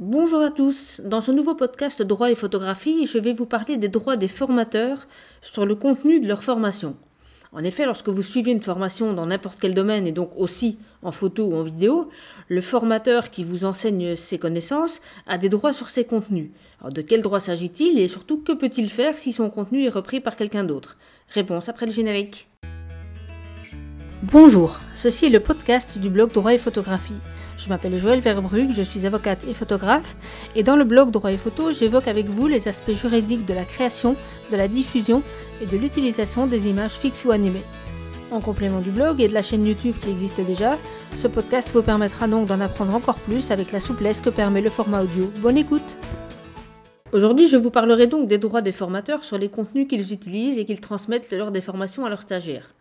Bonjour à tous. Dans ce nouveau podcast Droit et photographie, je vais vous parler des droits des formateurs sur le contenu de leur formation. En effet, lorsque vous suivez une formation dans n'importe quel domaine et donc aussi en photo ou en vidéo, le formateur qui vous enseigne ses connaissances a des droits sur ses contenus. Alors de quels droits s'agit-il et surtout que peut-il faire si son contenu est repris par quelqu'un d'autre? Réponse après le générique. Bonjour, ceci est le podcast du blog Droit et photographie. Je m'appelle Joël Verbrugge, je suis avocate et photographe, et dans le blog Droit et Photo, j'évoque avec vous les aspects juridiques de la création, de la diffusion et de l'utilisation des images fixes ou animées. En complément du blog et de la chaîne YouTube qui existe déjà, ce podcast vous permettra donc d'en apprendre encore plus avec la souplesse que permet le format audio. Bonne écoute Aujourd'hui, je vous parlerai donc des droits des formateurs sur les contenus qu'ils utilisent et qu'ils transmettent lors des formations à leurs stagiaires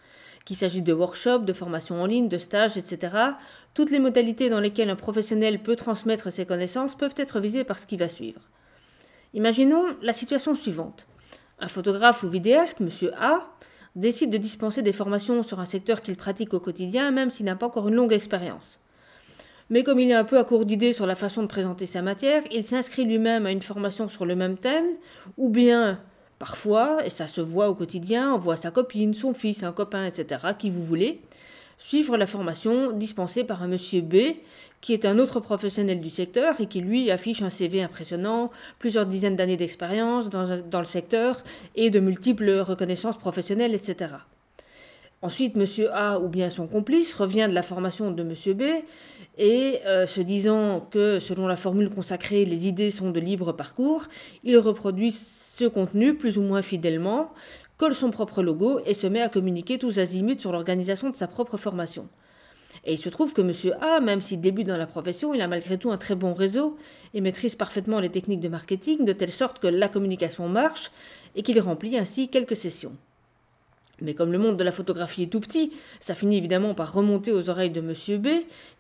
qu'il s'agisse de workshops, de formations en ligne, de stages, etc., toutes les modalités dans lesquelles un professionnel peut transmettre ses connaissances peuvent être visées par ce qui va suivre. Imaginons la situation suivante. Un photographe ou vidéaste, M. A, décide de dispenser des formations sur un secteur qu'il pratique au quotidien, même s'il n'a pas encore une longue expérience. Mais comme il est un peu à court d'idées sur la façon de présenter sa matière, il s'inscrit lui-même à une formation sur le même thème, ou bien Parfois, et ça se voit au quotidien, on voit sa copine, son fils, un copain, etc., qui vous voulez, suivre la formation dispensée par un monsieur B, qui est un autre professionnel du secteur et qui lui affiche un CV impressionnant, plusieurs dizaines d'années d'expérience dans, dans, le secteur et de multiples reconnaissances professionnelles, etc. Ensuite, monsieur A ou bien son complice revient de la formation de monsieur B et euh, se disant que selon la formule consacrée, les idées sont de libre parcours, il reproduit ce contenu plus ou moins fidèlement, colle son propre logo et se met à communiquer tous azimuts sur l'organisation de sa propre formation. Et il se trouve que M. A, même s'il débute dans la profession, il a malgré tout un très bon réseau et maîtrise parfaitement les techniques de marketing de telle sorte que la communication marche et qu'il remplit ainsi quelques sessions. Mais comme le monde de la photographie est tout petit, ça finit évidemment par remonter aux oreilles de M. B,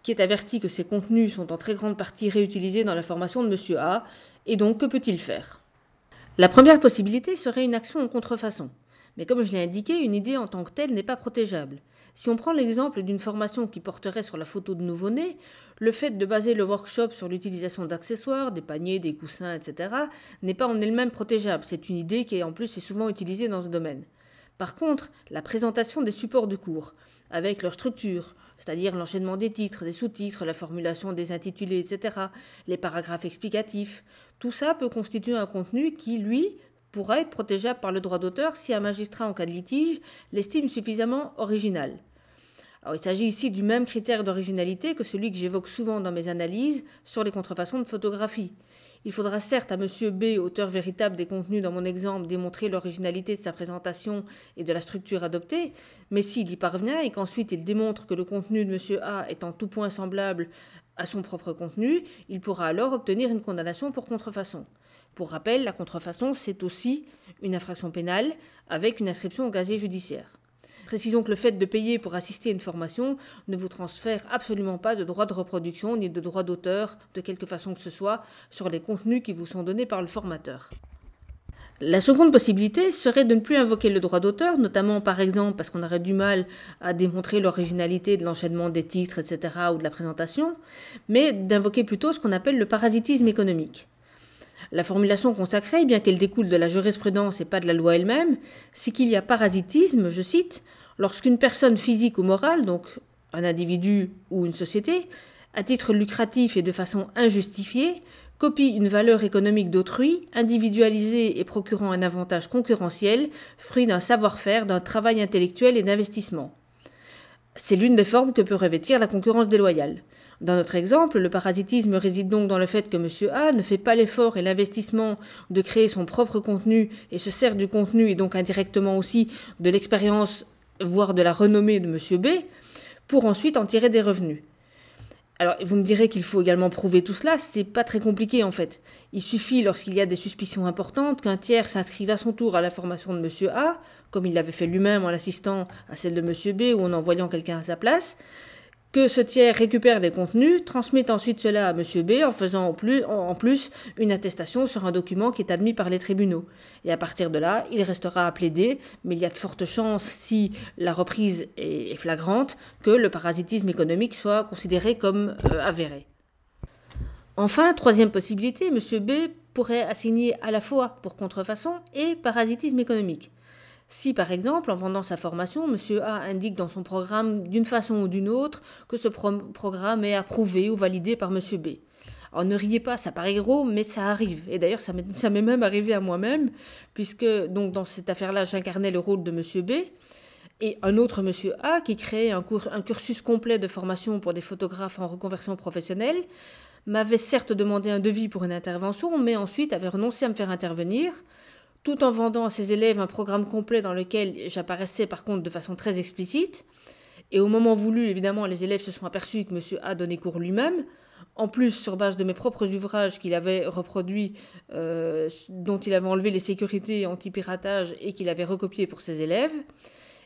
qui est averti que ses contenus sont en très grande partie réutilisés dans la formation de M. A, et donc que peut-il faire? La première possibilité serait une action en contrefaçon. Mais comme je l'ai indiqué, une idée en tant que telle n'est pas protégeable. Si on prend l'exemple d'une formation qui porterait sur la photo de nouveau-né, le fait de baser le workshop sur l'utilisation d'accessoires, des paniers, des coussins, etc., n'est pas en elle-même protégeable. C'est une idée qui, en plus, est souvent utilisée dans ce domaine. Par contre, la présentation des supports de cours, avec leur structure, c'est-à-dire l'enchaînement des titres, des sous-titres, la formulation des intitulés, etc., les paragraphes explicatifs, tout ça peut constituer un contenu qui, lui, pourra être protégeable par le droit d'auteur si un magistrat en cas de litige l'estime suffisamment original. Il s'agit ici du même critère d'originalité que celui que j'évoque souvent dans mes analyses sur les contrefaçons de photographie. Il faudra certes à M. B, auteur véritable des contenus dans mon exemple, démontrer l'originalité de sa présentation et de la structure adoptée, mais s'il y parvient et qu'ensuite il démontre que le contenu de M. A est en tout point semblable à son propre contenu, il pourra alors obtenir une condamnation pour contrefaçon. Pour rappel, la contrefaçon, c'est aussi une infraction pénale avec une inscription au gazier judiciaire. Précisons que le fait de payer pour assister à une formation ne vous transfère absolument pas de droit de reproduction ni de droit d'auteur de quelque façon que ce soit sur les contenus qui vous sont donnés par le formateur. La seconde possibilité serait de ne plus invoquer le droit d'auteur, notamment par exemple parce qu'on aurait du mal à démontrer l'originalité de l'enchaînement des titres, etc., ou de la présentation, mais d'invoquer plutôt ce qu'on appelle le parasitisme économique. La formulation consacrée, bien qu'elle découle de la jurisprudence et pas de la loi elle-même, c'est qu'il y a parasitisme, je cite, lorsqu'une personne physique ou morale, donc un individu ou une société, à titre lucratif et de façon injustifiée, copie une valeur économique d'autrui, individualisée et procurant un avantage concurrentiel, fruit d'un savoir-faire, d'un travail intellectuel et d'investissement. C'est l'une des formes que peut revêtir la concurrence déloyale. Dans notre exemple, le parasitisme réside donc dans le fait que M. A ne fait pas l'effort et l'investissement de créer son propre contenu et se sert du contenu et donc indirectement aussi de l'expérience, voire de la renommée de M. B, pour ensuite en tirer des revenus. Alors, vous me direz qu'il faut également prouver tout cela, c'est pas très compliqué en fait. Il suffit, lorsqu'il y a des suspicions importantes, qu'un tiers s'inscrive à son tour à la formation de M. A, comme il l'avait fait lui-même en l'assistant à celle de M. B ou en envoyant quelqu'un à sa place, que ce tiers récupère des contenus, transmet ensuite cela à M. B en faisant en plus, en plus, une attestation sur un document qui est admis par les tribunaux. Et à partir de là, il restera à plaider, mais il y a de fortes chances, si la reprise est flagrante, que le parasitisme économique soit considéré comme euh, avéré. Enfin, troisième possibilité, M. B pourrait assigner à la fois pour contrefaçon et parasitisme économique. Si par exemple, en vendant sa formation, M. A indique dans son programme d'une façon ou d'une autre que ce programme est approuvé ou validé par M. B. Alors ne riez pas, ça paraît gros, mais ça arrive. Et d'ailleurs, ça m'est même arrivé à moi-même, puisque donc dans cette affaire-là, j'incarnais le rôle de M. B. Et un autre monsieur A qui créait un, un cursus complet de formation pour des photographes en reconversion professionnelle m'avait certes demandé un devis pour une intervention, mais ensuite avait renoncé à me faire intervenir, tout en vendant à ses élèves un programme complet dans lequel j'apparaissais par contre de façon très explicite. Et au moment voulu, évidemment, les élèves se sont aperçus que M. A donnait cours lui-même, en plus sur base de mes propres ouvrages qu'il avait reproduits, euh, dont il avait enlevé les sécurités anti-piratage et qu'il avait recopiés pour ses élèves.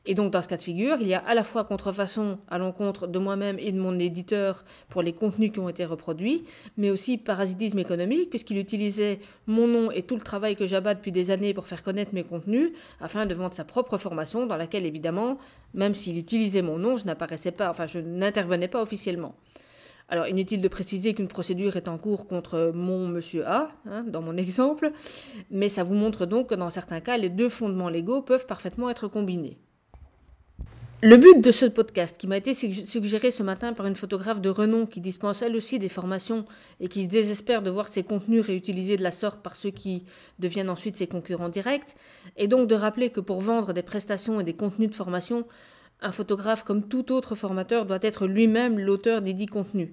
Et donc, dans ce cas de figure, il y a à la fois contrefaçon à l'encontre de moi-même et de mon éditeur pour les contenus qui ont été reproduits, mais aussi parasitisme économique, puisqu'il utilisait mon nom et tout le travail que j'abats depuis des années pour faire connaître mes contenus, afin de vendre sa propre formation, dans laquelle, évidemment, même s'il utilisait mon nom, je n'apparaissais pas, enfin, je n'intervenais pas officiellement. Alors, inutile de préciser qu'une procédure est en cours contre mon monsieur A, hein, dans mon exemple, mais ça vous montre donc que dans certains cas, les deux fondements légaux peuvent parfaitement être combinés. Le but de ce podcast, qui m'a été suggéré ce matin par une photographe de renom qui dispense elle aussi des formations et qui se désespère de voir ses contenus réutilisés de la sorte par ceux qui deviennent ensuite ses concurrents directs, est donc de rappeler que pour vendre des prestations et des contenus de formation, un photographe comme tout autre formateur doit être lui-même l'auteur des dix contenus.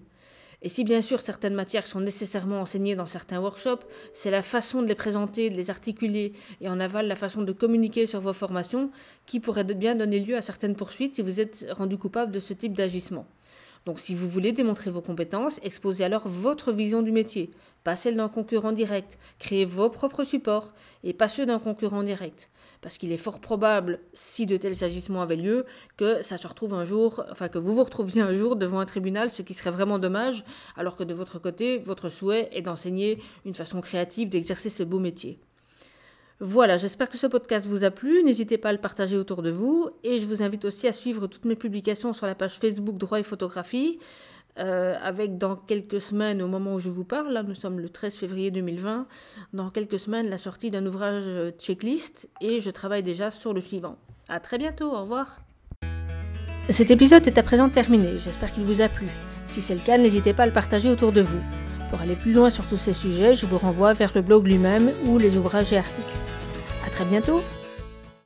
Et si bien sûr certaines matières sont nécessairement enseignées dans certains workshops, c'est la façon de les présenter, de les articuler et en aval la façon de communiquer sur vos formations qui pourrait bien donner lieu à certaines poursuites si vous êtes rendu coupable de ce type d'agissement. Donc si vous voulez démontrer vos compétences, exposez alors votre vision du métier, pas celle d'un concurrent direct. Créez vos propres supports et pas ceux d'un concurrent direct. Parce qu'il est fort probable, si de tels agissements avaient lieu, que ça se retrouve un jour, enfin que vous vous retrouviez un jour devant un tribunal, ce qui serait vraiment dommage, alors que de votre côté, votre souhait est d'enseigner une façon créative d'exercer ce beau métier. Voilà, j'espère que ce podcast vous a plu. N'hésitez pas à le partager autour de vous. Et je vous invite aussi à suivre toutes mes publications sur la page Facebook Droit et Photographie. Euh, avec dans quelques semaines, au moment où je vous parle, là nous sommes le 13 février 2020, dans quelques semaines la sortie d'un ouvrage euh, checklist et je travaille déjà sur le suivant. A très bientôt, au revoir. Cet épisode est à présent terminé, j'espère qu'il vous a plu. Si c'est le cas, n'hésitez pas à le partager autour de vous. Pour aller plus loin sur tous ces sujets, je vous renvoie vers le blog lui-même ou les ouvrages et articles. A très bientôt